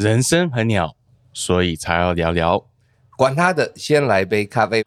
人生很鸟，所以才要聊聊。管他的，先来杯咖啡。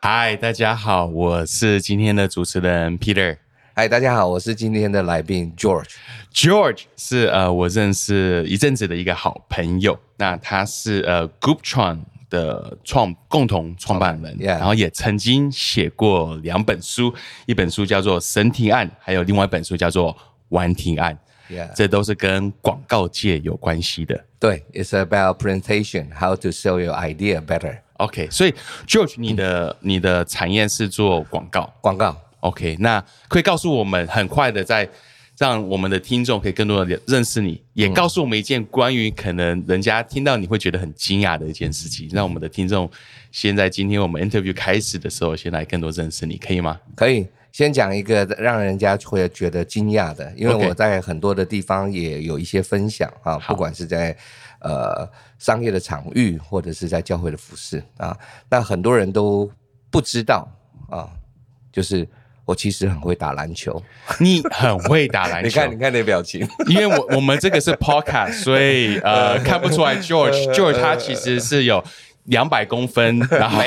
嗨，大家好，我是今天的主持人 Peter。嗨，大家好，我是今天的来宾 George。George 是呃我认识一阵子的一个好朋友，那他是呃 Grouptron 的创共同创办人，Yeah 然后也曾经写过两本书，一本书叫做《神庭案》，还有另外一本书叫做《玩庭案》Yeah 这都是跟广告界有关系的。对，It's about presentation, how to sell your idea better。OK，所以 George 你的、你的产业是做广告广告，，OK，那可以告诉我们很快的在让我们的听众可以更多的认识你，也告诉我们一件关于可能人家听到你会觉得很惊讶的一件事情，让我们的听众先在今天我们 interview 开始的时候，先来更多认识你，可以吗？可以先讲一个让人家会觉得惊讶的，因为我在很多的地方也有一些分享啊，好。不管是在呃商业的场域，或者是在教会的服饰啊，那很多人都不知道啊，就是我其实很会打篮球。你很会打篮球，你看，你看那表情，因为我我们这个是 podcast，所以呃 看不出来 George George 他其实是有两百公分，然后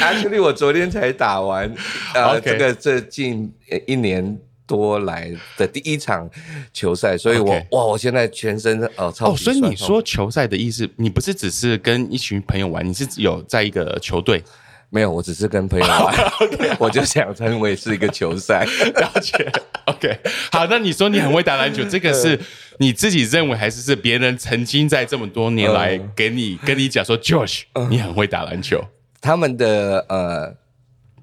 Actually，我昨天才打完，呃这个这近呃一年多来的第一场球赛，所以我哇，我现在全身呃超哦，所以你说球赛的意思，你不是只是跟一群朋友玩，你是有在一个球队没有，我只是跟朋友 玩，我就想称为是一个球赛。了解？OK，好，那你说你很会打篮球，这个 是你自己认为，还是是别人曾经在这么多年来嗯给你跟你讲说，George，你很会打篮球？他们的呃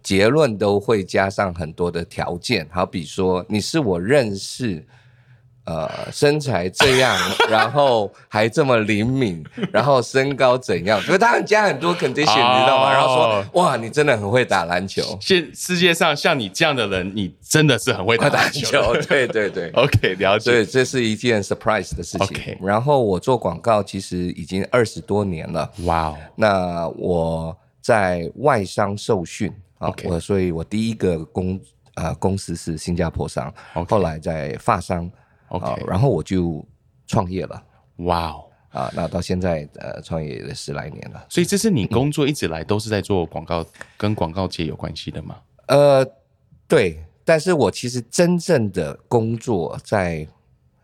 结论都会加上很多的条件，好比说你是我认识。呃，身材这样，然后还这么灵敏，然后身高怎样？所以他们加很多 condition，、你知道吗？然后哦说，哇，你真的很会打篮球，现世界上像你这样的人，你真的是很会打打篮球球，对对对。OK，了解。所以这是一件 surprise 的事情。OK 然后我做广告其实已经二十多年了，哇哦，那我在外商受训啊 OK 我所以我第一个公呃公司是新加坡商后来在法商 OK 啊然后我就创业了哇哦。啊，那到现在呃创业了十来年了。所以这是你工作一直来都是在做广告，跟广告界有关系的吗？呃，对，但是我其实真正的工作在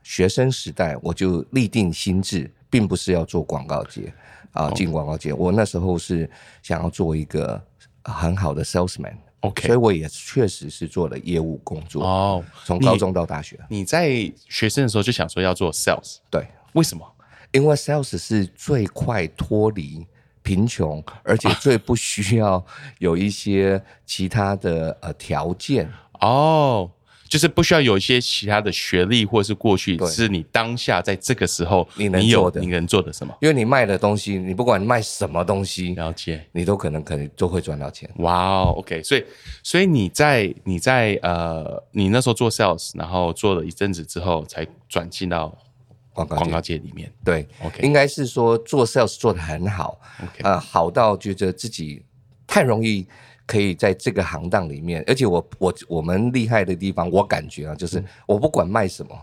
学生时代，我就立定心智，并不是要做广告界啊，哦进广告界。我那时候是想要做一个很好的 salesman。OK 所以我也确实是做了业务工作，哦，从高中到大学。你在学生的时候就想说要做 sales，对，为什么？因为 sales 是最快脱离贫穷，而且最不需要有一些其他的呃条件。哦，就是不需要有一些其他的学历或是过去，是你当下在这个时候你能有做的你能做的什么？因为你卖的东西，你不管卖什么东西，了解。你都可能可能都会赚到钱。哇哦，OK，所以所以你在你在呃，你那时候做 sales，然后做了一阵子之后，才转进到广告界广告界里面。对 OK 应该是说做 sales 做的很好 OK 呃，好到觉得自己太容易可以在这个行当里面，而且我我我们厉害的地方，我感觉啊，嗯就是我不管卖什么，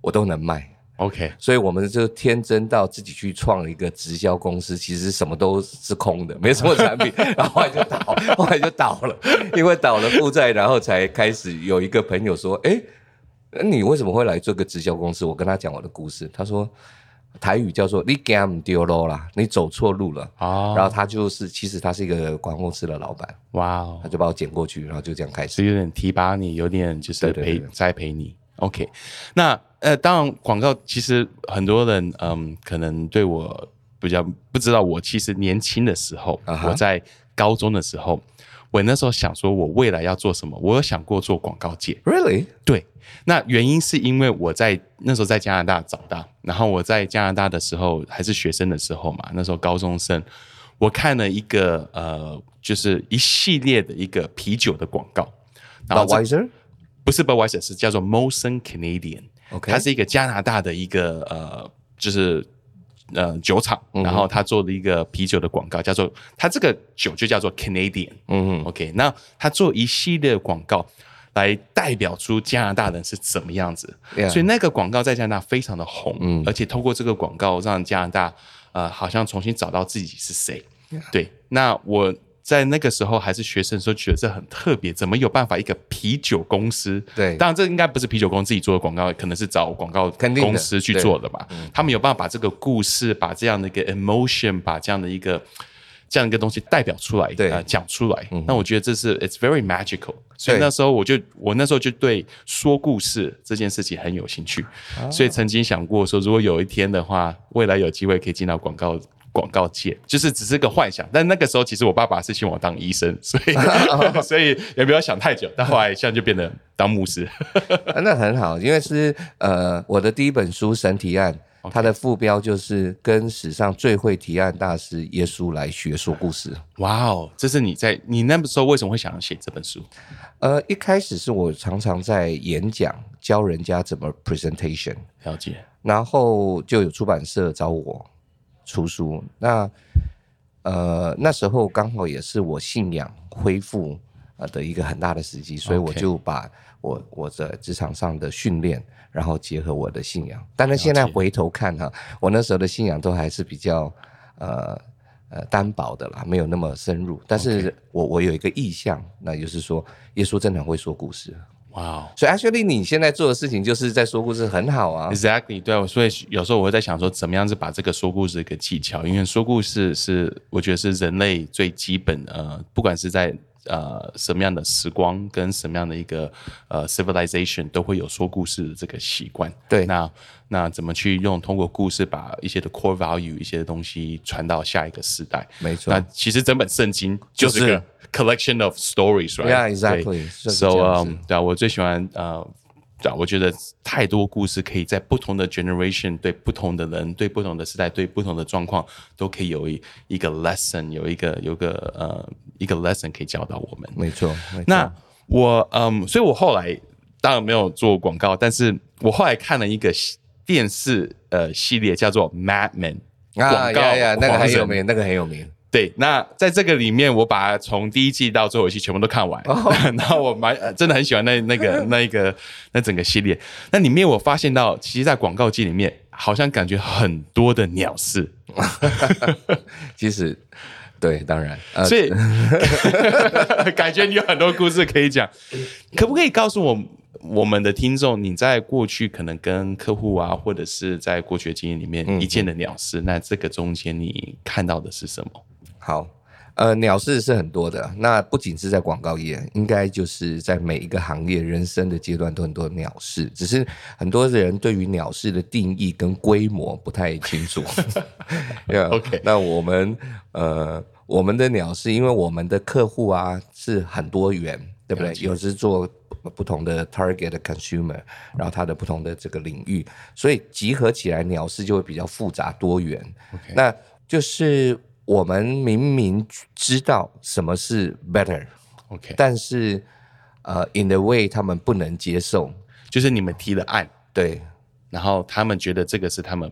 我都能卖。OK，所以我们就天真到自己去创了一个直销公司，其实什么都是空的，没什么产品，然后后来就倒，后来就倒了，因为倒了负债，然后才开始有一个朋友说：“哎，你为什么会来做个直销公司？”我跟他讲我的故事，他说台语叫做“你 gam 丢喽啦，你走错路了。”哦，然后他就是，其实他是一个广告公司的老板，哇哦他，就把我捡过去，然后就这样开始。有点提拔你，有点就是陪栽培你。OK，那呃，当然广告其实很多人嗯，可能对我比较不知道，我其实年轻的时候啊哈我在高中的时候，我那时候想说我未来要做什么，我有想过做广告界。Really？对，那原因是因为我在那时候在加拿大长大，然后我在加拿大的时候还是学生的时候嘛，那时候高中生，我看了一个呃，就是一系列的一个啤酒的广告，Budweiser？不是 Budweiser，是叫做 Molson Canadian。OK 它是一个加拿大的一个呃，就是呃酒厂，然后他做了一个啤酒的广告，叫做他这个酒就叫做 Canadian。嗯 OK，那他做一系列广告来代表出加拿大人是怎么样子。所以那个广告在加拿大非常的红，而且通过这个广告让加拿大呃好像重新找到自己是谁。对，那我在那个时候还是学生的时候，觉得这很特别，怎么有办法一个啤酒公司？对当然这应该不是啤酒公司自己做的广告，可能是找广告公司去做的吧。他们有办法把这个故事，把这样的一个 emotion，把这样的一个这样一个东西代表出来，对呃讲出来。那我觉得这是 it's very magical。所以那时候我就我那时候就对说故事这件事情很有兴趣，所以曾经想过说，如果有一天的话，未来有机会可以进到广告。广告界就是只是个幻想，但那个时候其实我爸爸是希望我当医生，所以 所以也不要想太久。但后来现在就变得当牧师，啊 那很好，因为是呃我的第一本书《神提案》，它的副标就是跟史上最会提案大师耶稣来学说故事。哇哦！这是你在你那时候为什么会想要写这本书？呃，一开始是我常常在演讲教人家怎么 presentation，了解然后就有出版社找我出书。那呃那时候刚好也是我信仰恢复呃的一个很大的时机，所以我就把我我在职场上的训练，然后结合我的信仰。当然现在回头看哈，我那时候的信仰都还是比较呃。呃，单薄的啦，没有那么深入。但是我我有一个意向，那就是说，耶稣真的很会说故事。哇哦所以 actually 你现在做的事情就是在说故事，很好啊。，exactly 对啊，所以有时候我会在想说，怎么样子把这个说故事的一个技巧，因为说故事是我觉得是人类最基本呃，不管是在呃什么样的时光跟什么样的一个呃 civilization 都会有说故事的这个习惯。对那那怎么去用通过故事把一些的 core value 一些的东西传到下一个时代？没错那其实整本圣经就是个 collection of stories，right？Yeah, exactly. So，um, 对啊，我最喜欢呃，对啊，我觉得太多故事可以在不同的 generation 对不同的人、对不同的时代、对不同的状况，都可以有一一个 lesson，有一个有个呃一个 lesson 可以教导我们。没错，没错那我嗯，所以我后来当然没有做广告，但是我后来看了一个系电视呃系列叫做《Mad Men》啊广告呀呀，那个很有名，那个很有名。对，那在这个里面，我把它从第一季到最后一季全部都看完，哦 然后我蛮呃真的很喜欢那那个 那一个那整个系列。那里面我发现到，其实，在广告界里面，好像感觉很多的鸟事，其实，对，当然，呃，所以感觉你有很多故事可以讲。可不可以告诉我我们的听众，你在过去可能跟客户啊，或者是在过去的经验里面嗯一件的鸟事，那这个中间你看到的是什么？好，呃，鸟事是很多的。那不仅是在广告业，应该就是在每一个行业、人生的阶段都很多鸟事。只是很多人对于鸟事的定义跟规模不太清楚。Yeah, OK 那我们呃，我们的鸟事，因为我们的客户啊是很多元，对不对？有时做不不同的 target consumer，然后它的不同的这个领域，所以集合起来鸟事就会比较复杂多元。那就是我们明明知道什么是 better，OK，但是呃，in the way 他们不能接受，就是你们提了案，对。然后他们觉得这个是他们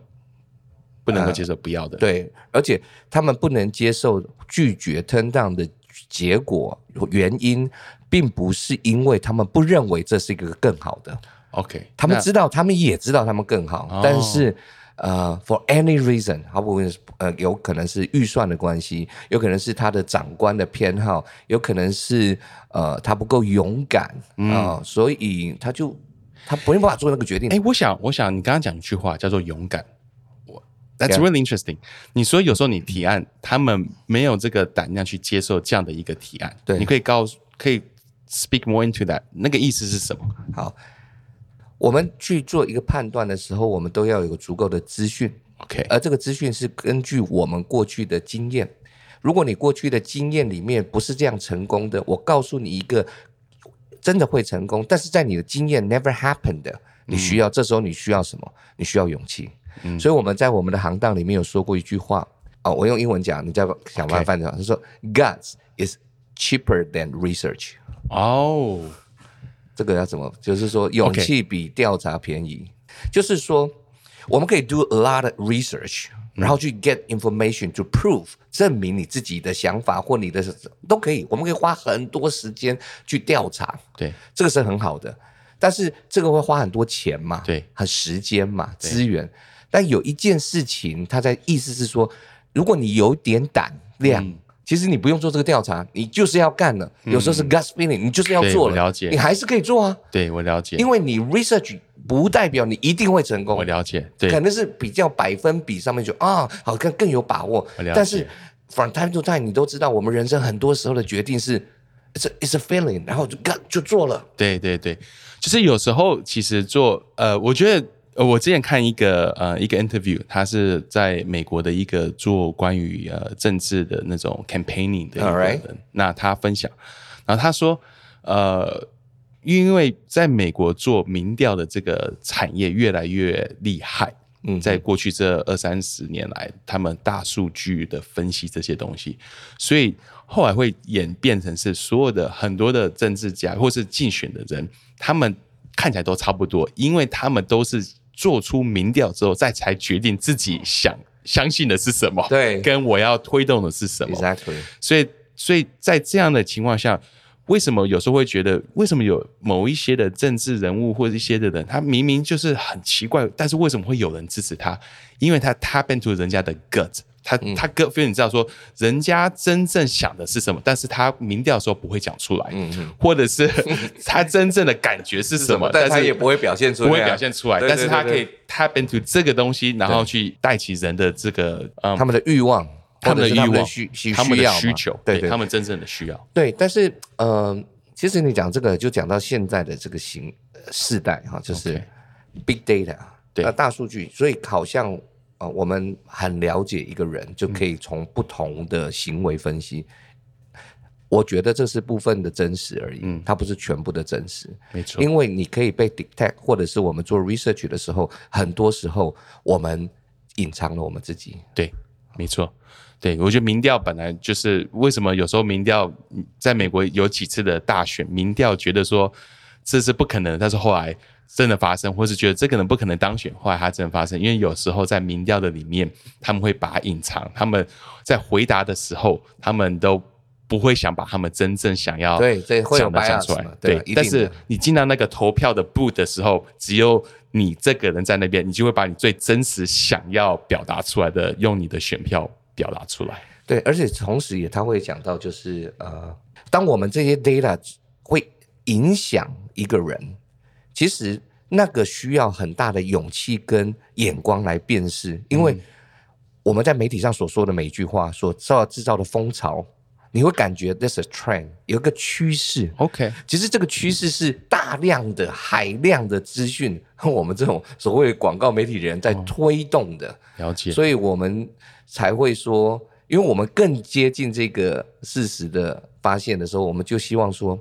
不能够接受、不要的。对，而且他们不能接受拒绝 turn down 的结果原因，并不是因为他们不认为这是一个更好的，，OK，他们知道，他们也知道他们更好，哦。但是呃，for any reason，毫不论是呃，有可能是预算的关系，有可能是他的长官的偏好，有可能是呃他不够勇敢啊、所以他就他没办法做那个决定。哎，我想，我想你刚刚讲一句话叫做勇敢。我 That's really interesting。你说有时候你提案，他们没有这个胆量去接受这样的一个提案。对你可以告诉，可以 speak more into that。那个意思是什么好，我们去做一个判断的时候，我们都要有足够的资讯。？OK，而这个资讯是根据我们过去的经验。如果你过去的经验里面不是这样成功的，我告诉你一个真的会成功，但是在你的经验 never happened 的，你需要、这时候你需要什么？你需要勇气。所以我们在我们的行当里面有说过一句话哦，我用英文讲，你再想办法翻译。他说：“Guts is cheaper than research。哦，”这个要怎么？就是说，勇气比调查便宜。就是说我们可以 do a lot of research，然后去 get information to prove 证明你自己的想法或你的都可以，我们可以花很多时间去调查，对这个是很好的。但是这个会花很多钱嘛，对和时间嘛，资源。但有一件事情，他在意思是说，如果你有点胆量，其实你不用做这个调查，你就是要干了。有时候是 gut feeling，你就是要做了，解。你还是可以做啊，对我了解，因为你 research 不代表你一定会成功。我，了解，对。可能是比较百分比上面就啊，好像更有把握。我了解。但是 from time to time，你都知道，我们人生很多时候的决定是 it's a, it's a feeling，然后就干就做了。对对对，就是有时候其实做呃，我觉得呃我之前看一个呃一个 interview，他是在美国的一个做关于呃政治的那种 campaigning 的一个人，那他分享，然后他说呃。因为在美国做民调的这个产业越来越厉害，嗯在过去这二三十年来，他们大数据的分析这些东西，所以后来会演变成是所有的很多的政治家或是竞选的人，他们看起来都差不多，因为他们都是做出民调之后，再才决定自己想相信的是什么，对跟我要推动的是什么。Exactly，所以，所以在这样的情况下，为什么有时候会觉得，为什么有某一些的政治人物或者一些的人，他明明就是很奇怪，但是为什么会有人支持他？因为他 tap into 人家的 gut，他、他 gut feel，你知道说，人家真正想的是什么，但是他民调的时候不会讲出来，嗯或者是 他真正的感觉是什么，但 但是他也不会表现出来，不会表现出来，但是他可以 tap into 这个东西，然后去带起人的这个嗯他们的欲望，他们的欲望、需需他们的需求，对对。他们真正的需要。对，但是呃，其实你讲这个就讲到现在的这个形呃世代哈，就是 big data，对。呃大数据，所以好像呃我们很了解一个人，就可以从不同的行为分析。我觉得这是部分的真实而已，嗯它不是全部的真实。没错，因为你可以被 detect，或者是我们做 research 的时候，很多时候我们隐藏了我们自己。对，没错，对我觉得民调本来就是为什么有时候民调嗯在美国有几次的大选，民调觉得说这是不可能，但是后来真的发生，或是觉得这个人不可能当选，后来他真的发生。因为有时候在民调的里面，他们会把它隐藏，他们在回答的时候，他们都不会想把他们真正想要对这会有讲的讲出来嘛。对但是你进到那个投票的 booth 的时候，只有你这个人在那边，你就会把你最真实想要表达出来的，用你的选票表达出来。对，而且同时也他会讲到，就是呃，当我们这些 data 会影响一个人，其实那个需要很大的勇气跟眼光来辨识，因为我们在媒体上所说的每一句话所造制造的风潮，你会感觉 this is a trend，有一个趋势。OK，其实这个趋势是大量的、海量的资讯，和 我们这种所谓广告媒体人在推动的。了解。所以我们才会说，因为我们更接近这个事实的发现的时候，我们就希望说，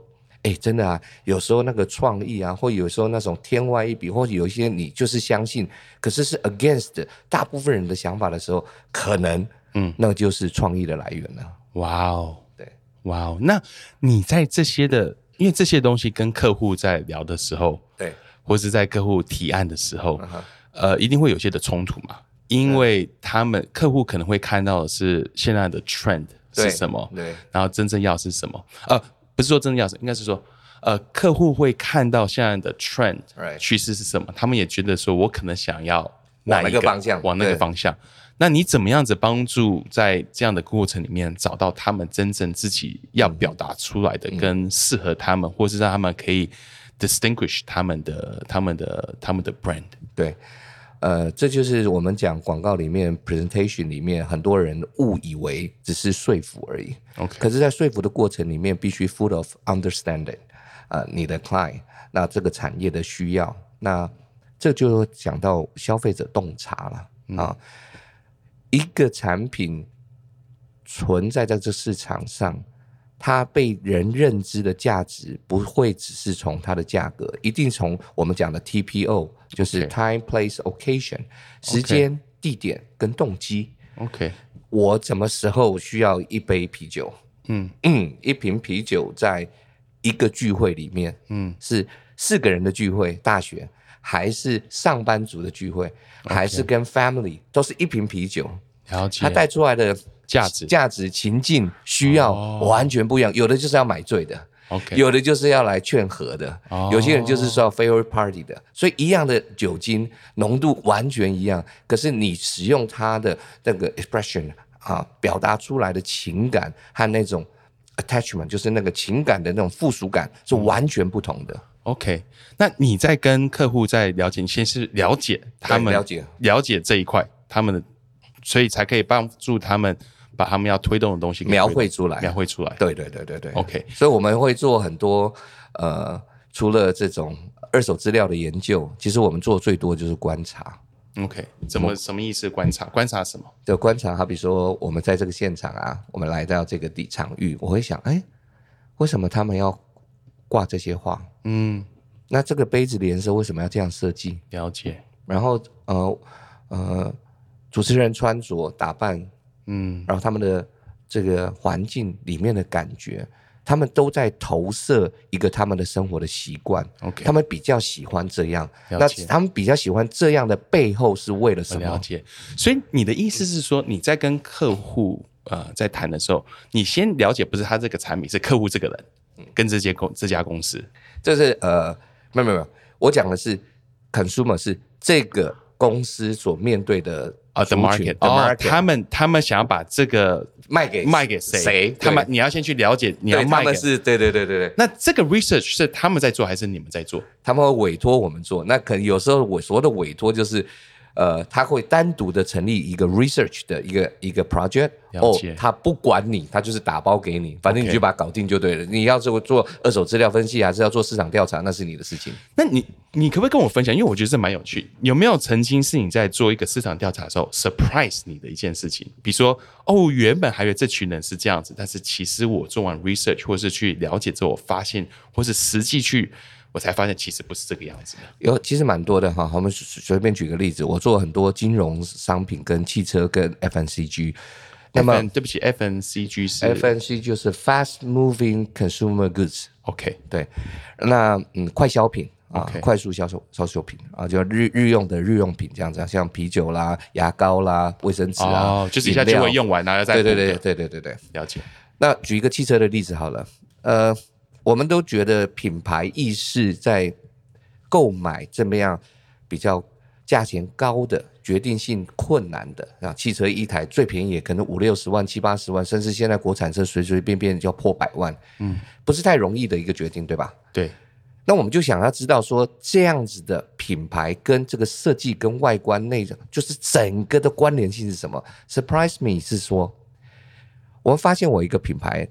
哎，真的啊，有时候那个创意啊，或有时候那种天外一笔，或者有一些你就是相信，可是是 against 大部分人的想法的时候，可能，嗯，那就是创意的来源了。哇哦，对，哇哦，那你在这些的，因为这些东西跟客户在聊的时候，对，或是在客户提案的时候，呃，一定会有些的冲突嘛，因为他们客户可能会看到的是现在的 trend 是什么，对，然后真正要是什么，呃，不是说真的要是，应该是说。呃，客户会看到现在的 trend 趋势是什么，他们也觉得说，我可能想要往哪一那个方向往那个方向。那你怎么样子帮助在这样的过程里面找到他们真正自己要表达出来嗯的，跟适合他们，或是让他们可以 distinguish 他们的、他们的、他们的 brand？对，呃，这就是我们讲广告里面 presentation 里面很多人误以为只是说服而已。OK 可是，在说服的过程里面，必须 full of understanding，呃，你的 client，那这个产业的需要，那这就讲到消费者洞察了啊。一个产品存在在这市场上，它被人认知的价值不会只是从它的价格，一定从我们讲的 TPO，就是 time, place, occasion，时间、地点跟动机。OK，我什么时候需要一杯啤酒？嗯嗯，一瓶啤酒在一个聚会里面，嗯是四个人的聚会，大学，还是上班族的聚会，还是跟 family，都是一瓶啤酒，了解。它带出来的价值价值、情境、需要完全不一样。有的就是要买醉的。OK，有的就是要来劝和的，哦。有些人就是说 favorite party 的，所以一样的酒精浓度完全一样，可是你使用它的那个 expression 啊，表达出来的情感和那种 attachment，就是那个情感的那种附属感是完全不同的。OK，那你在跟客户在了解，你先是了解他们了解。了解这一块，他们的，所以才可以帮助他们把他们要推动的东西给描绘出来描绘出来。对对对对对 OK 所以我们会做很多呃，除了这种二手资料的研究，其实我们做最多就是观察。OK，怎么什么意思？观察观察什么？的观察，好比说我们在这个现场啊，我们来到这个地场域，我会想，哎，为什么他们要挂这些画？嗯，那这个杯子的颜色为什么要这样设计？了解。然后呃呃，主持人穿着打扮，嗯，然后他们的这个环境里面的感觉，他们都在投射一个他们的生活的习惯。OK 他们比较喜欢这样。那他们比较喜欢这样的背后是为了什么？了解。所以你的意思是说，你在跟客户呃在谈的时候，你先了解不是他这个产品，是客户这个人跟这些公这家公司。这是呃，没有没有没有，我讲的是 consumer 是这个公司所面对的啊，the，market 他们他们想要把这个卖给卖给谁？谁？他们你要先去了解，你要卖的。是对对对对对，那这个 research 是他们在做还是你们在做？他们会委托我们做。那可能有时候我所谓的委托就是。呃，他会单独的成立一个 research 的一个一个 project，哦他不管你，他就是打包给你，反正你就把它搞定就对了。你要做做二手资料分析，还是要做市场调查，那是你的事情。那你你可不可以跟我分享？因为我觉得这蛮有趣。有没有曾经是你在做一个市场调查的时候 surprise 你的一件事情？比如说，哦，原本还以为这群人是这样子，但是其实我做完 research 或是去了解之后，我发现，或是实际去，我才发现其实不是这个样子的。有其实蛮多的哈，我们随随便举个例子，我做很多金融商品、跟汽车、跟 FNCG。那么对不起，FNCG 是 FNC 就是 fast moving consumer goods，OK 对，那嗯快消品啊快速销售销售品啊，就日日用的日用品这样子啊，像啤酒啦、牙膏啦、卫生纸啊，哦，就是一下就会用完，然后再对对对对对对对。了解。那举一个汽车的例子好了，呃，我们都觉得品牌意识在购买这么样比较价钱高的、决定性困难的啊，汽车一台最便宜也可能五六十万、七八十万，甚至现在国产车随随便便就要破百万，嗯，不是太容易的一个决定，对吧？对，那我们就想要知道说，这样子的品牌跟这个设计跟外观内容，就是整个的关联性是什么？Surprise me 是说，我们发现我一个品牌，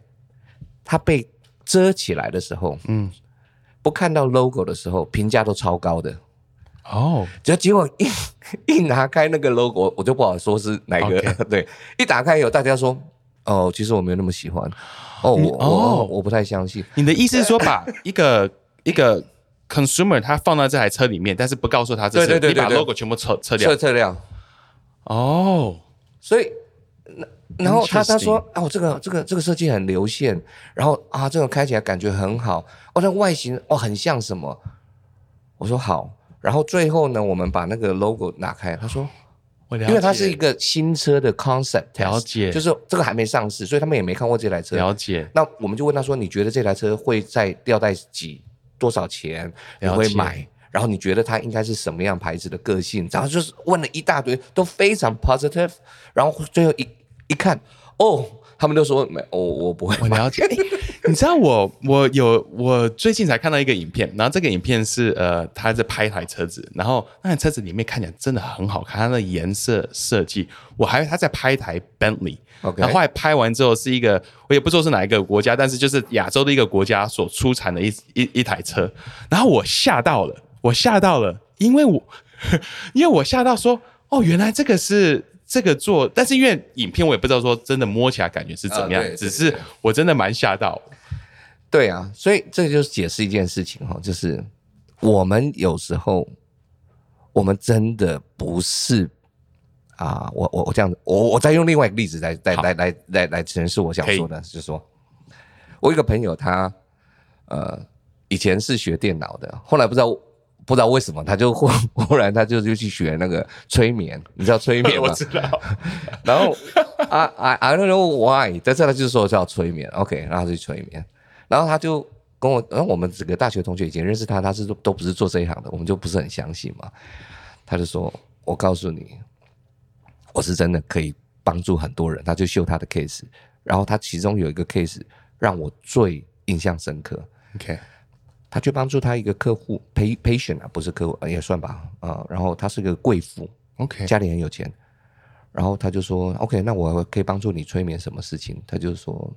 它被遮起来的时候，嗯，不看到 logo 的时候，评价都超高的。哦，结结果一一拿开那个 logo，我就不好说是哪个。对，一打开以后，大家说，哦，其实我没有那么喜欢。哦，我哦。我我不太相信。你的意思是说，把 一个一个 consumer 他放到这台车里面，但是不告诉他这是你把对对对对对。logo 全部撤撤掉。撤撤掉，哦，所以，那然后他他说哦，这个这个这个设计很流线，然后啊，这个开起来感觉很好，哦，那外形哦很像什么？我说好，然后最后呢，我们把那个 logo 拿开，他说，我了解，因为它是一个新车的 concept，test，了解就是这个还没上市，所以他们也没看过这台车。了解，那我们就问他说，你觉得这台车会在吊带几多少钱？你会买？然后你觉得它应该是什么样牌子的个性？然后就是问了一大堆，都非常 positive。然后最后一一看，哦，他们都说没，哦，我不会。我了解。诶你知道我我有我最近才看到一个影片，然后这个影片是呃他在拍一台车子，然后那台车子里面看起来真的很好看，它的颜色设计，我还以为他在拍一台 Bentley。然后后来拍完之后是一个，我也不知道是哪一个国家，但是就是亚洲的一个国家所出产的一一一台车，然后我吓到了，我吓到了，因为我 因为我吓到说，哦，原来这个是这个做，但是因为影片我也不知道说真的摸起来感觉是怎么样，只是我真的蛮吓到。对啊，所以这就是解释一件事情哈，就是我们有时候我们真的不是啊，我我我这样子，我我再用另外一个例子来来来来来来陈述我想说的，就是说我一个朋友他呃以前是学电脑的，后来不知道不知道为什么，他就忽 忽然他就就去学那个催眠，你知道催眠吗？我知道，然后 I I I don't know why，但是他就是说叫催眠，OK，然后他就催眠，然后他就跟我，然后我们几个大学同学以前认识他，他是都不是做这一行的，我们就不是很相信嘛。他就说：“我告诉你，我是真的可以帮助很多人。”他就秀他的 case，然后他其中有一个 case 让我最印象深刻。OK，他去帮助他一个客户 pa patient 啊，不是客户呃也算吧啊、然后他是个贵妇，OK，家里很有钱，然后他就说：“OK，那我可以帮助你催眠什么事情？”他就说：“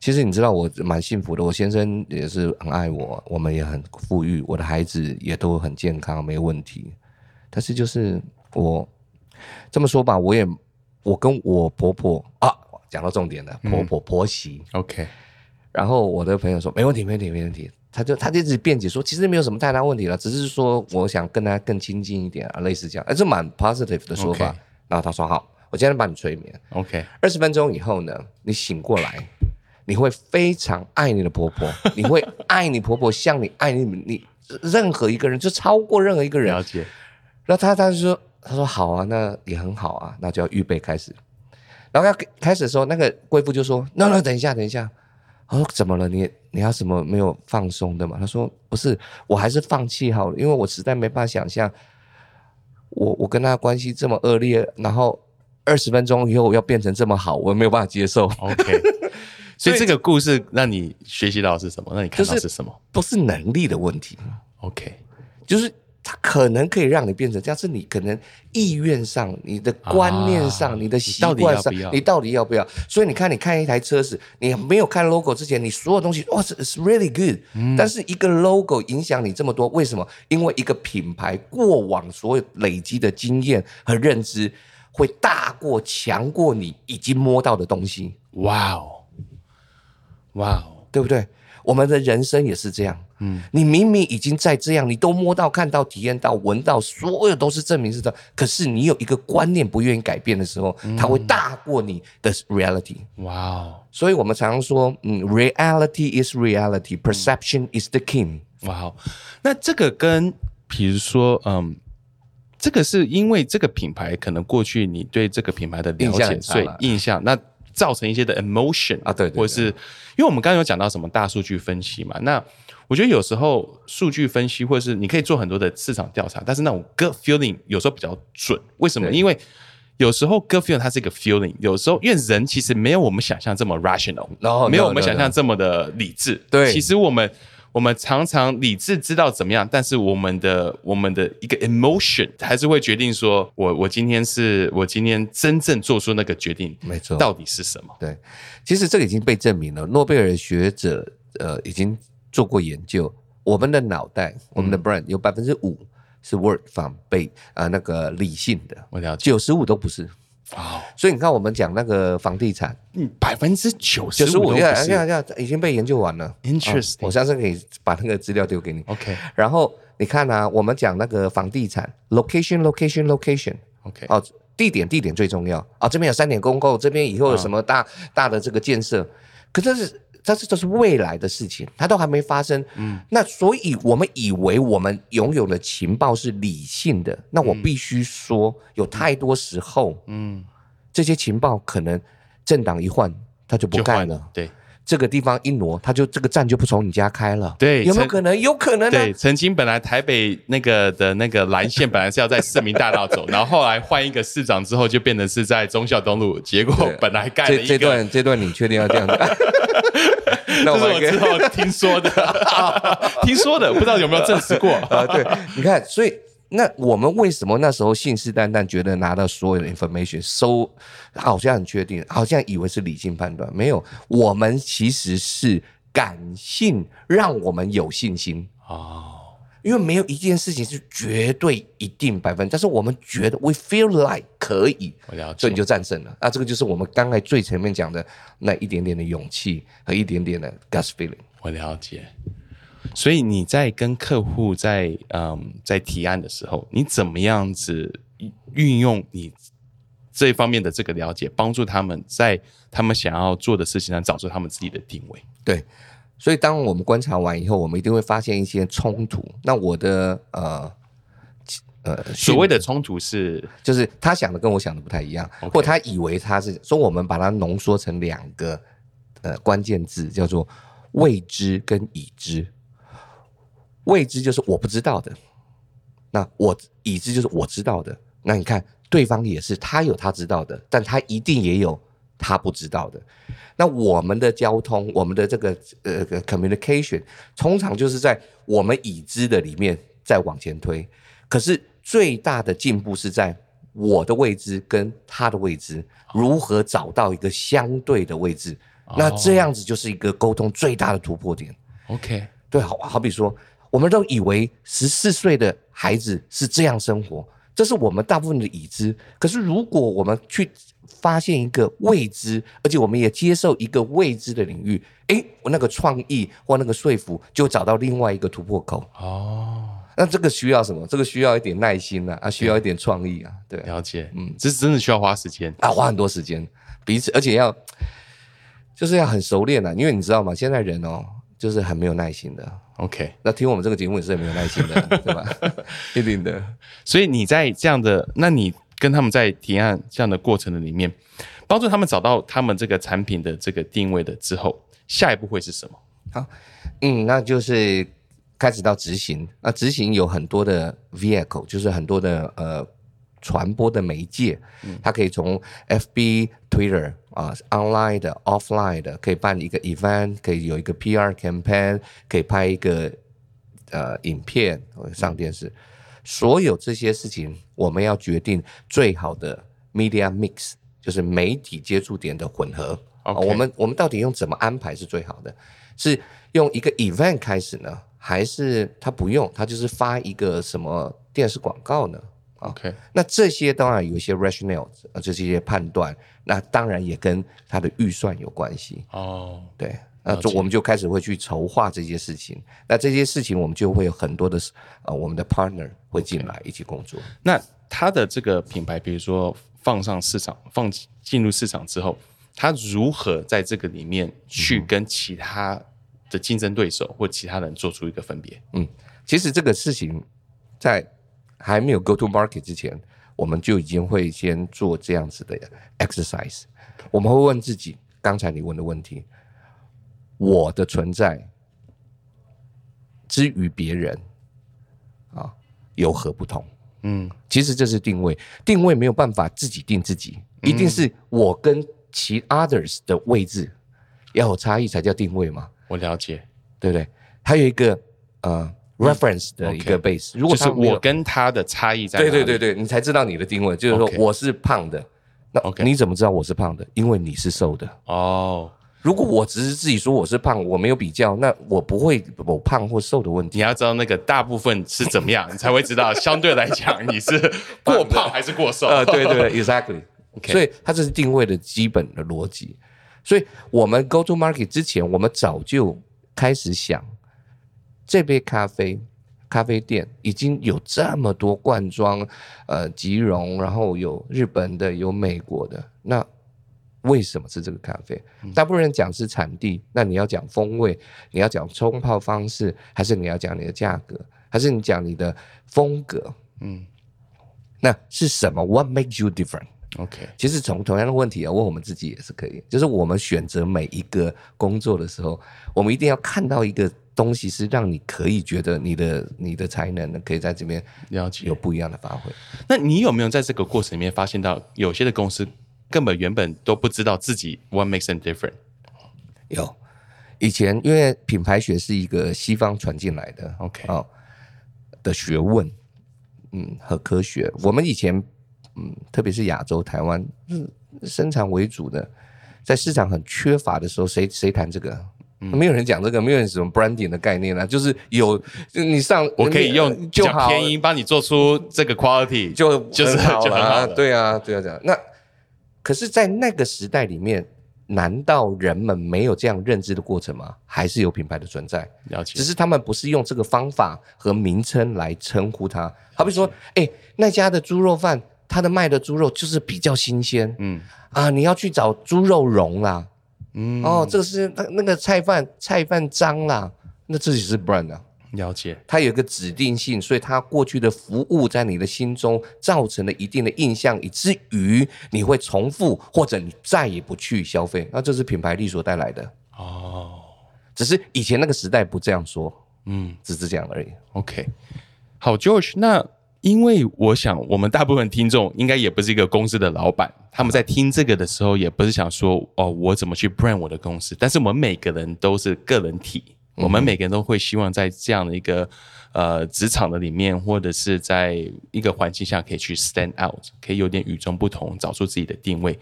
其实你知道我蛮幸福的，我先生也是很爱我，我们也很富裕，我的孩子也都很健康，没问题。但是就是我这么说吧，我也我跟我婆婆啊，讲到重点了，婆婆婆媳，OK，然后我的朋友说没问题，没问题，没问题。他就他就一直辩解说，其实没有什么太大问题了，只是说我想跟他更亲近一点啊，类似这样，哎，这蛮 positive 的说法。然后他说好，我今天帮你催眠，OK，二十分钟以后呢，你醒过来，你会非常爱你的婆婆，你会爱你婆婆像你爱你你任何一个人，就超过任何一个人了。解。然后他他就说他说好啊，那也很好啊，那就要预备开始。然后要开始的时候，那个贵妇就说：“那那等一下，等一下。”他说：“怎么了？你你要什么没有放松的嘛？”他说：“不是，我还是放弃好了，因为我实在没办法想象，我我跟他关系这么恶劣，然后二十分钟以后要变成这么好，我没有办法接受。OK，所以这个故事让你学习到的是什么？让你看到是是什么不是能力的问题，？OK，就是它可能可以让你变成这样，是你可能意愿上、你的观念上、啊你的习惯上你到底要不要？所以你看，你看一台车子，你没有看 logo 之前，你所有东西哇，it's really good，、但嗯是一个 logo 影响你这么多，为什么？因为一个品牌过往所有累积的经验和认知，会大过、强过你已经摸到的东西。哇哦，哇哦，对不对？我们的人生也是这样。嗯，你明明已经在这样，你都摸到、看到、体验到、闻到，所有都是证明是的。可是你有一个观念不愿意改变的时候，它会大过你的 reality。哇哦，所以我们常常说，嗯，reality is reality，perception is the king。哇哦，那这个跟比如说，嗯，这个是因为这个品牌可能过去你对这个品牌的了解，所以印象那造成一些的 emotion 啊对对对或是因为我们刚刚有讲到什么大数据分析嘛，那我觉得有时候数据分析或者是你可以做很多的市场调查，但是那种 gut feeling 有时候比较准，为什么？对。因为有时候 gut feeling 它是一个 feeling，有时候因为人其实没有我们想象这么 rational，、No, 没有我们想象这么的理智。对。其实我们我们常常理智知道怎么样，但是我们的我们的一个 emotion 还是会决定说，我我今天是我今天真正做出那个决定，没错到底是什么？对，其实这个已经被证明了，诺贝尔学者呃已经做过研究，我们的脑袋，我们的 brain 有百分之五是 work from 被啊、呃那个理性的，我了解。九十五都不是。哦，所以你看，我们讲那个房地产，嗯，百分之九十五要五都不是。要要已经被研究完了。Interesting 啊我下次可以把那个资料丢给你。OK 然后你看啊，我们讲那个房地产，location location location，OK，哦，地点地点最重要啊。这边有三点公购，这边以后有什么大、大的这个建设，可这是这是这是未来的事情，它都还没发生。嗯，那所以我们以为我们拥有的情报是理性的，那我必须说，有太多时候，嗯，这些情报可能政党一换，他就不干了，对这个地方一挪，他就这个站就不从你家开了。对有没有可能？有可能啊。对。曾经本来台北那个的那个蓝线本来是要在市民大道走，然后后来换一个市长之后，就变成是在忠孝东路，结果本来盖了这这一个。段这段你确定要这样子？那是我之后听说的，听说的，不知道有没有证实过。啊，对，你看，所以那我们为什么那时候信誓旦旦觉得拿到所有的 information 收，好像很确定，好像以为是理性判断，没有，我们其实是感性让我们有信心。哦，因为没有一件事情是绝对一定百分，但是我们觉得 we feel like 可以，我了解所以你就战胜了。那这个就是我们刚才最前面讲的那一点点的勇气和一点点的 gut feeling。我了解。所以你在跟客户在嗯在提案的时候，你怎么样子运用你这一方面的这个了解，帮助他们在他们想要做的事情上找出他们自己的定位？对，所以当我们观察完以后，我们一定会发现一些冲突。那我的呃呃，所谓的冲突是就是他想的跟我想的不太一样或他以为他是说我们把它浓缩成两个呃关键字，叫做未知跟已知。未知就是我不知道的，那我已知就是我知道的。那你看对方也是，他有他知道的，但他一定也有他不知道的。那我们的交通，我们的这个呃 communication，通常就是在我们已知的里面再往前推。可是最大的进步是在我的未知跟他的未知如何找到一个相对的位置。那这样子就是一个沟通最大的突破点。OK，对，好好比说，我们都以为十四岁的孩子是这样生活，这是我们大部分的已知。可是如果我们去发现一个未知，而且我们也接受一个未知的领域，诶，我那个创意或那个说服就找到另外一个突破口。哦，那这个需要什么？这个需要一点耐心啊，啊，需要一点创意啊，对了解，嗯，这是真的需要花时间。啊，花很多时间，彼此，而且要就是要很熟练啊，因为你知道吗？现在人哦，就是很没有耐心的。OK，那听我们这个节目也是很没有耐心的，对吧？一定的。所以你在这样的，那你跟他们在提案这样的过程的里面，帮助他们找到他们这个产品的这个定位的之后，下一步会是什么？好嗯，那就是开始到执行。那执行有很多的 vehicle，就是很多的呃传播的媒介，它可以从 FB、Twitter 啊、online 的、offline 的，可以办一个 event，可以有一个 PR campaign，可以拍一个呃影片上电视。所有这些事情，我们要决定最好的 media mix，就是媒体接触点的混合。啊我们我们到底用怎么安排是最好的？是用一个 event 开始呢，还是他不用，他就是发一个什么电视广告呢？OK，那这些当然有一些 rationale，呃，这是一些判断，那当然也跟他的预算有关系。哦，对，那就我们就开始会去筹划这些事情。那这些事情我们就会有很多的呃，我们的 partner 会进来一起工作。那它的这个品牌，比如说放上市场，放进入市场之后，它如何在这个里面去跟其他的竞争对手或其他人做出一个分别？嗯其实这个事情在还没有 go to market 之前，我们就已经会先做这样子的 exercise。我们会问自己，刚才你问的问题：我的存在之于别人啊，有何不同？嗯，其实这是定位，定位没有办法自己定自己，一定是我跟其 others 的位置要有差异才叫定位嘛，我了解，对不对？还有一个呃 reference 的一个 base，、如果就是我跟他的差异在对对对对，你才知道你的定位，就是说 OK 我是胖的，那 OK 你怎么知道我是胖的？因为你是瘦的。哦，如果我只是自己说我是胖，我没有比较，那我不会有胖或瘦的问题。你要知道那个大部分是怎么样，你才会知道相对来讲你是过胖还是过瘦。呃，对对对，exactly。OK 所以它这是定位的基本的逻辑。所以我们 go to market 之前，我们早就开始想，这杯咖啡咖啡店已经有这么多罐装，呃，吉隆，然后有日本的，有美国的，那为什么是这个咖啡？大部分人讲是产地，那你要讲风味，你要讲冲泡方式，还是你要讲你的价格，还是你讲你的风格？嗯那是什么？What makes you different？，OK，其实从同样的问题啊，问我们自己也是可以，就是我们选择每一个工作的时候，我们一定要看到一个东西，是让你可以觉得你的你的才能呢，可以在这边了解有。不一样的发挥。那你有没有在这个过程里面发现到，有些的公司根本原本都不知道自己 what makes them different？有以前因为品牌学是一个西方传进来的 OK 哦的学问，嗯和科学。我们以前嗯，特别是亚洲台湾，嗯，生产为主的，在市场很缺乏的时候，谁谁谈这个？嗯没有人讲这个，没有人什么 branding 的概念啊，就是有你上我可以用比就便宜帮你做出这个 quality，就就是很好啊好对啊，对啊，这样。那可是，在那个时代里面，难道人们没有这样认知的过程吗？还是有品牌的存在？了解只。是他们不是用这个方法和名称来称呼它。好比说，哎，那家的猪肉饭，它的卖的猪肉就是比较新鲜嗯，啊，你要去找猪肉蓉啦。嗯，哦，这个是那那个菜饭菜饭脏啦，那自己是 brand 啊。了解，它有一个指定性，所以它过去的服务在你的心中造成了一定的印象，以至于你会重复或者你再也不去消费。那这是品牌力所带来的哦。只是以前那个时代不这样说，嗯，只是这样而已。OK，好，George，那因为我想我们大部分听众应该也不是一个公司的老板，他们在听这个的时候也不是想说哦，我怎么去 brand 我的公司，但是我们每个人都是个人体。我们每个人都会希望在这样的一个呃职场的里面，或者是在一个环境下，可以去 stand out，可以有点与众不同，找出自己的定位。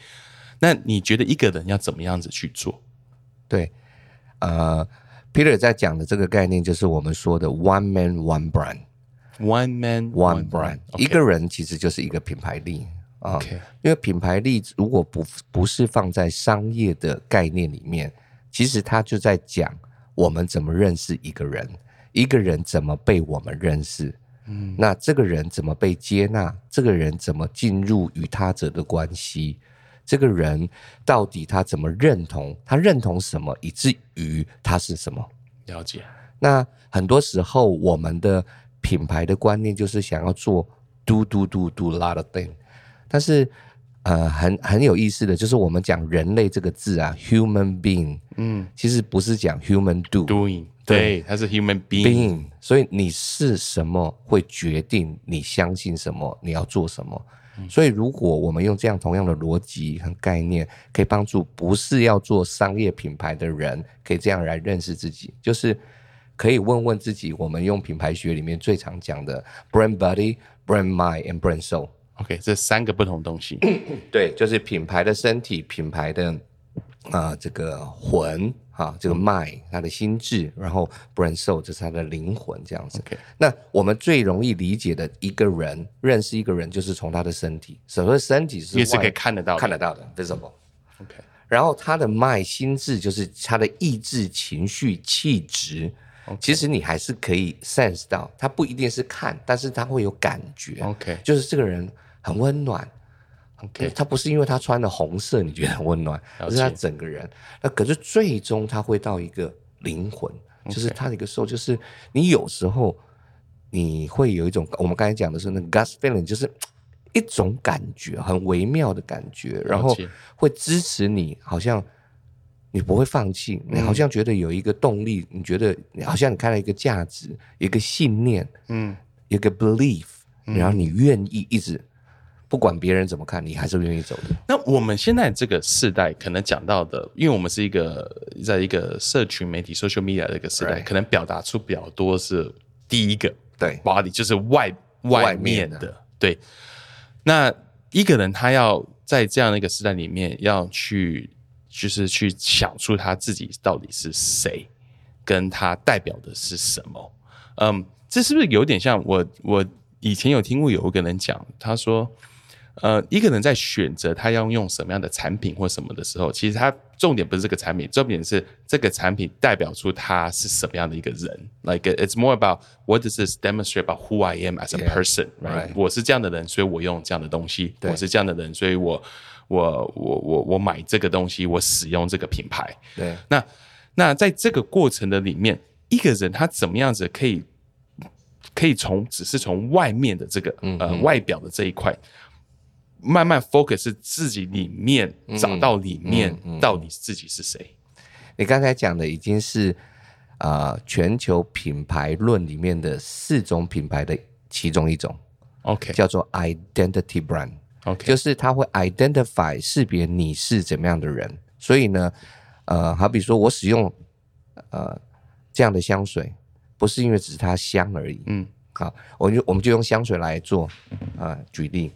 那你觉得一个人要怎么样子去做？对，呃，Peter 在讲的这个概念就是我们说的 one man one brand。One man one brand，一个人其实就是一个品牌力啊。因为品牌力如果不不是放在商业的概念里面，其实他就在讲。我们怎么认识一个人？一个人怎么被我们认识？嗯，那这个人怎么被接纳？这个人怎么进入与他者的关系？这个人到底他怎么认同？他认同什么，以至于他是什么？了解。那很多时候，我们的品牌的观念就是想要做 do do do do lot of thing，但是。呃，很很有意思的就是我们讲人类这个字啊，human being，嗯，其实不是讲 human do doing，对，它是 human being，所以你是什么会决定你相信什么，你要做什么。所以如果我们用这样同样的逻辑和概念，可以帮助不是要做商业品牌的人，可以这样来认识自己，就是可以问问自己，我们用品牌学里面最常讲的 brand body、brand mind and brand soul。OK，这三个不同东西，对，就是品牌的身体，品牌的啊这个魂啊，这个脉，它的心智，然后 brand soul，这是它的灵魂，这样子。OK，那我们最容易理解的一个人，认识一个人，就是从他的身体，什么身体是也是可以看得到、看得到的，visible。OK，然后他的脉心智，就是他的意志、情绪、气质。其实你还是可以 sense 到，他不一定是看，但是他会有感觉。OK，就是这个人。很温暖，OK，他不是因为他穿的红色你觉得很温暖，而是他整个人。那可是最终他会到一个灵魂，就是他的一个受，就是你有时候你会有一种我们刚才讲的是那个 Gus feeling，就是一种感觉，很微妙的感觉，然后会支持你，好像你不会放弃，你好像觉得有一个动力，你觉得好像你开了一个价值，一个信念，嗯，一个 belief，然后你愿意一直。不管别人怎么看，你还是愿意走的。那我们现在这个世代可能讲到的，因为我们是一个在一个社群媒体 social media 的一个时代，可能表达出比较多是第一个对 body 就是外外面的对。那一个人他要在这样的一个时代里面，要去就是去想出他自己到底是谁，跟他代表的是什么。嗯，这是不是有点像我我以前有听过有一个人讲，他说。呃，一个人在选择他要用什么样的产品或什么的时候，其实他重点不是这个产品，重点是这个产品代表出他是什么样的一个人。Like it's more about what does this demonstrate about who I am as a person, right? 我是这样的人，所以我用这样的东西。我是这样的人，所以我我我我我买这个东西，我使用这个品牌。对，那那在这个过程的里面，一个人他怎么样子可以可以从只是从外面的这个呃外表的这一块。慢慢 focus 自己里面，找到里面到底自己是谁。你刚才讲的已经是啊，全球品牌论里面的四种品牌的其中一种。OK，叫做 identity brand。OK，就是它会 identify 识别你是怎么样的人。所以呢，呃，好比说我使用呃这样的香水，不是因为只是它香而已。嗯，好，我就我们就用香水来做啊举例。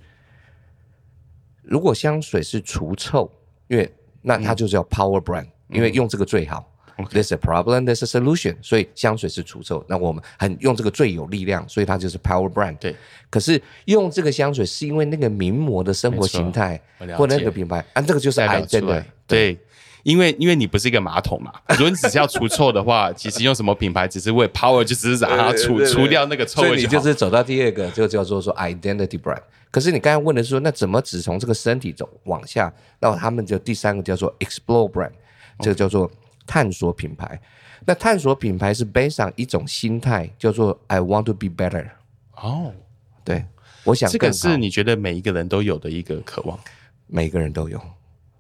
如果香水是除臭，因为那它就叫 power brand，因为用这个最好。There's a problem, there's a solution，所以香水是除臭。那我们很用这个最有力量，所以它就是 power brand。对。可是用这个香水是因为那个名模的生活形态或那个品牌，啊，这个就是 identity。对。因为因为你不是一个马桶嘛，如果你只是要除臭的话，其实用什么品牌只是为 power，就只是让它除除掉那个臭味。所以你就是走到第二个，就叫做说 identity brand。可是你刚才问的是说，那怎么只从这个身体走往下？那他们就第三个叫做 explore brand。这个叫做探索品牌。那探索品牌是 based on 一种心态，叫做 I want to be better。哦，对，我想这个是你觉得每一个人都有的一个渴望。每个人都有，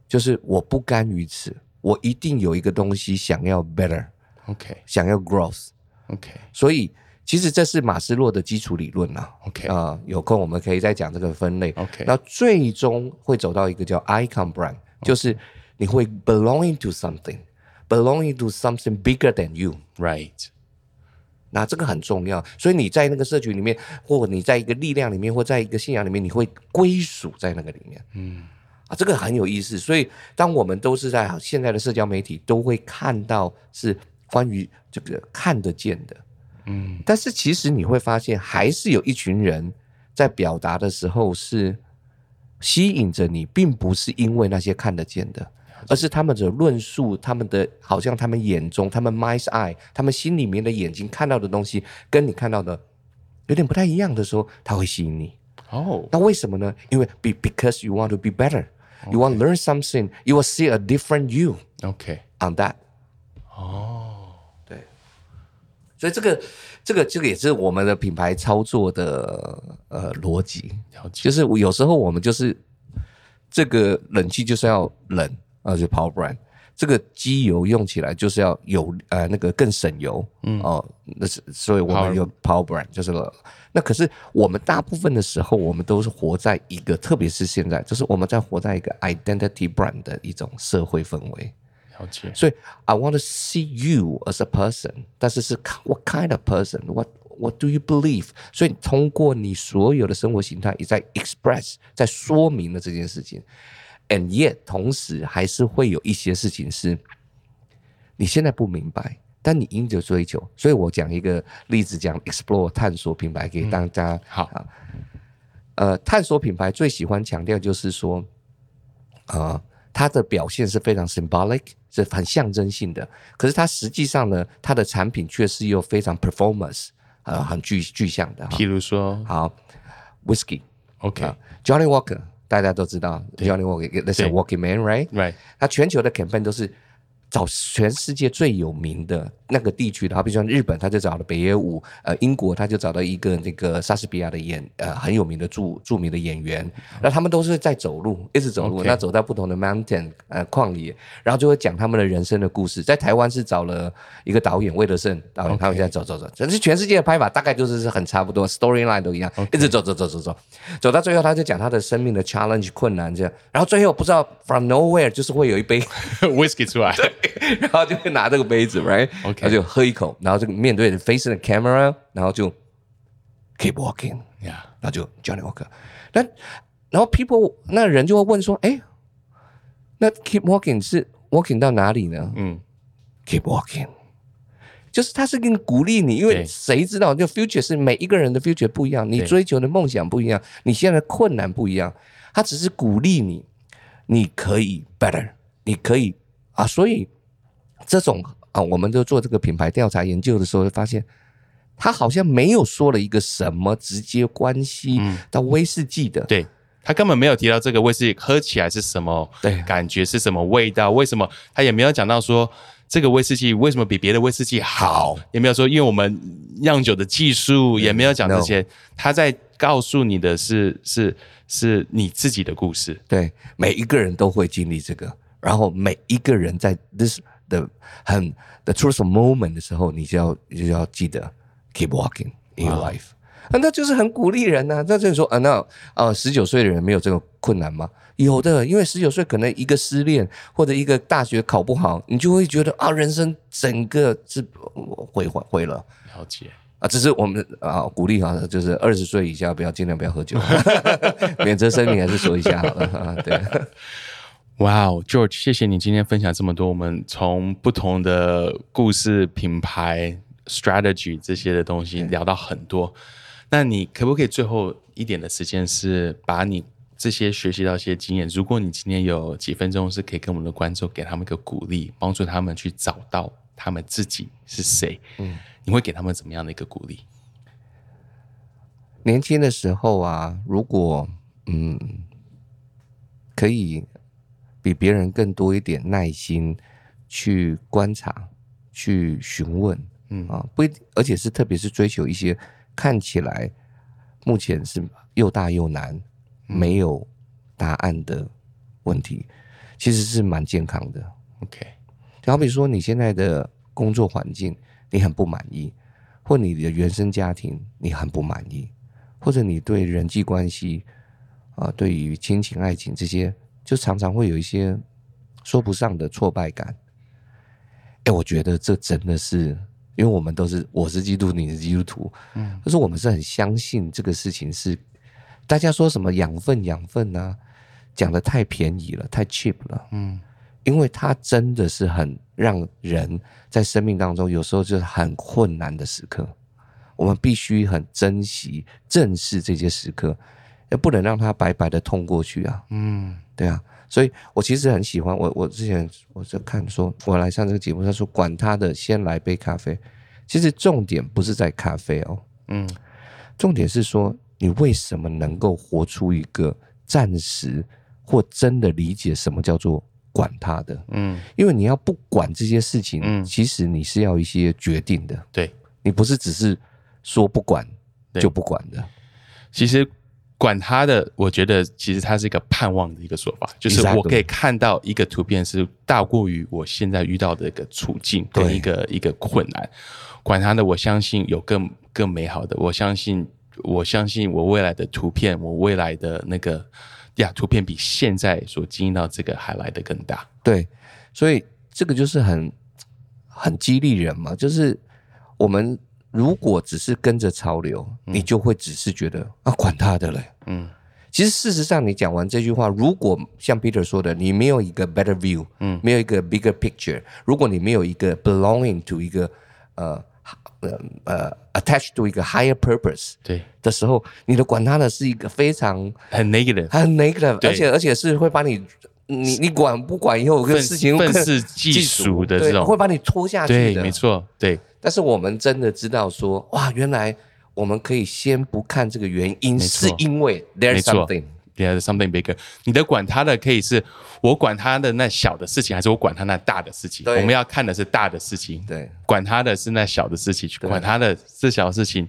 就是我不甘于此，我一定有一个东西想要 better，OK 想要 growth。OK 所以其实这是马斯洛的基础理论呐。OK 啊、有空我们可以再讲这个分类。OK 那最终会走到一个叫 icon brand，就是你会 belonging to Belonging to something bigger than you。Right 那这个很重要，所以你在那个社群里面，或你在一个力量里面，或在一个信仰里面，你会归属在那个里面。嗯，啊，这个很有意思。所以，当我们都是在现在的社交媒体，都会看到是关于这个看得见的。嗯，但是其实你会发现，还是有一群人在表达的时候是吸引着你，并不是因为那些看得见的。而是他们的论述，他们的好像他们眼中，他们 mind's eye，他们心里面的眼睛看到的东西，跟你看到的有点不太一样的时候，它会吸引你。哦那为什么呢？因为 be because you want to be better, you want to learn something, you will see a different you OK on that。哦，对，所以这个这个这个也是我们的品牌操作的呃逻辑。就是我有时候我们就是这个冷气就是要冷，啊，就 Power Brand。这个机油用起来就是要有呃那个更省油，嗯哦，那是所以我们有 Power Brand 就是了。那可是我们大部分的时候，我们都是活在一个，特别是现在，就是我们在活在一个 identity brand 的一种社会氛围。了解所以 I want to see you as a person，但是是 what kind of person？What What do you believe？所以通过你所有的生活形态，也在 express，在说明了这件事情。And yet，同时还是会有一些事情是你现在不明白，但你因着追求。所以我讲一个例子，讲 explore 探索品牌给大家。好呃，探索品牌最喜欢强调就是说，呃，它的表现是非常 symbolic，是很象征性的。可是它实际上呢，它的产品却是又非常 performance，呃，很具具象的。譬如说好，whisky OK 啊，Johnny Walker 大家都知道，Johnny Walker 那是对 Walking Man，right？Right 他全球的 campaign 都是找全世界最有名的那个地区的，好比说日本，他就找了北野武；呃，英国他就找到一个那个莎士比亚的演呃很有名的著著名的演员，那他们都是在走路，一直走路那走到不同的 mountain 呃旷野，然后就会讲他们的人生的故事。在台湾是找了一个导演魏德胜导演，他们现在走走走，全世界的拍法大概就是是很差不多，storyline 都一样，一直走走走走走，走到最后他就讲他的生命的 challenge 困难这样，然后最后不知道 from nowhere 就是会有一杯。Whisky 出来 然后就会拿这个杯子，right？后就喝一口，然后这个面对着 face the camera，然后就 keep walking，呀然后就 Johnny Walker。那然后 people 那人就会问说，哎，那 keep walking 是 walking 到哪里呢？嗯，keep walking，就是他是跟你鼓励你，因为谁知道就 future 是每一个人的 future 不一样，你追求的梦想不一样，你现在的困难不一样，他只是鼓励你，你可以 better，你可以啊，所以这种啊，我们就做这个品牌调查研究的时候，会发现他好像没有说了一个什么直接关系到威士忌的，对他根本没有提到这个威士忌喝起来是什么对。感觉是什么味道，为什么？他也没有讲到说这个威士忌为什么比别的威士忌好，也没有说因为我们酿酒的技术，也没有讲这些，他在告诉你的是是是你自己的故事。对，每一个人都会经历这个，然后每一个人在 this 的很 the of moment 的时候，你就要你就要记得 keep walking in your life。啊，那就是很鼓励人呐、那就是说啊，那啊，十九岁的人没有这个困难吗？有的，因为十九岁可能一个失恋或者一个大学考不好，你就会觉得啊，人生整个是毁毁毁了。了解，啊，只是我们啊鼓励啊，就是二十岁以下不要尽量不要喝酒，免责声明还是说一下好了啊。对，哇哦，George，谢谢你今天分享这么多，我们从不同的故事、品牌、strategy 这些的东西聊到很多。那你可不可以最后一点的时间是把你这些学习到一些经验，如果你今天有几分钟是可以跟我们的观众给他们一个鼓励，帮助他们去找到他们自己是谁，嗯，你会给他们怎么样的一个鼓励？年轻的时候啊，如果嗯可以比别人更多一点耐心去观察、去询问，嗯啊，不一，而且是特别是追求一些看起来目前是又大又难、没有答案的问题，其实是蛮健康的。OK，就好比说你现在的工作环境你很不满意，或你的原生家庭你很不满意，或者你对人际关系啊、对于亲情、爱情这些，就常常会有一些说不上的挫败感。哎，我觉得这真的是，因为我们都是我是基督徒，你是基督徒，嗯，可是我们是很相信这个事情是，大家说什么养分养分啊，讲的太便宜了，太 cheap 了，嗯。因为它真的是很让人在生命当中有时候就是很困难的时刻，我们必须很珍惜、正视这些时刻，也不能让它白白的痛过去啊。嗯对啊，所以我其实很喜欢我我之前我在看说，我来上这个节目，他说管他的，先来杯咖啡。其实重点不是在咖啡哦，嗯重点是说你为什么能够活出一个暂时或真的理解什么叫做管他的。嗯，因为你要不管这些事情，嗯其实你是要一些决定的，对。你不是只是说不管对就不管的。其实管他的，我觉得其实它是一个盼望的一个说法，就是我可以看到一个图片是大过于我现在遇到的一个处境跟一个一个困难。管他的，我相信有更更美好的，我相信我相信我未来的图片，我未来的那个呀图片比现在所经历到这个还来的更大。对，所以这个就是很很激励人嘛。就是我们如果只是跟着潮流，你就会只是觉得啊，管他的嘞。嗯。其实事实上，你讲完这句话，如果像 Peter 说的，你没有一个 better view，嗯，没有一个 bigger picture，如果你没有一个 belonging to 一个呃呃呃 attached to 一个 higher purpose 对，的时候，你的管他的是一个非常很 negative，很 negative，而且而且是会把你你你管不管以后跟愤事情愤更世嫉俗的这种会把你拖下去对，的。没。错，对，但是我们真的知道说，哇，原来我们可以先不看这个原因，是因为 there's something。There's something bigger。你的管他的可以是我管他的那小的事情，还是我管他那大的事情？我们要看的是大的事情，对管他的是那小的事情，对管他的是小的事情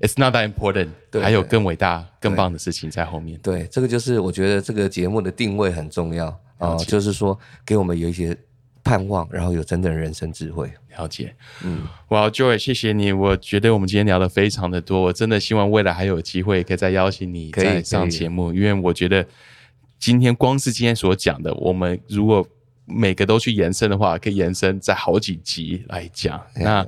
，It's not that important。对还有更伟大、更棒的事情在后面。对，这个就是我觉得这个节目的定位很重要啊、解就是说给我们有一些盼望，然后有真正的人生智慧。了解，嗯，哇，Joy，谢谢你。我觉得我们今天聊的非常的多，我真的希望未来还有机会可以再邀请你可以再上节目，因为我觉得今天光是今天所讲的，我们如果每个都去延伸的话，可以延伸在好几集来讲。那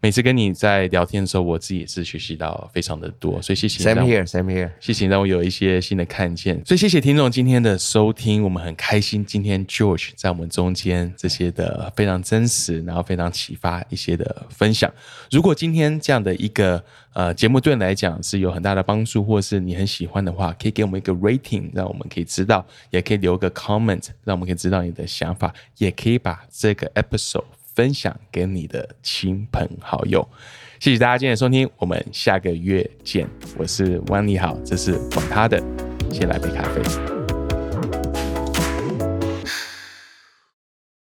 每次跟你在聊天的时候，我自己也是学习到非常的多，所以谢谢 Same here, same here。谢谢让我有一些新的看见，所以谢谢听众今天的收听，我们很开心今天 George 在我们中间这些的非常真实，然后非常启发一些的分享。如果今天这样的一个呃节目对你来讲是有很大的帮助，或是你很喜欢的话，可以给我们一个 rating，让我们可以知道，也可以留个 comment，让我们可以知道你的想法，也可以把这个 episode 分享给你的亲朋好友。谢谢大家今天的收听，我们下个月见。我是万利好，这是管他的，先来杯咖啡。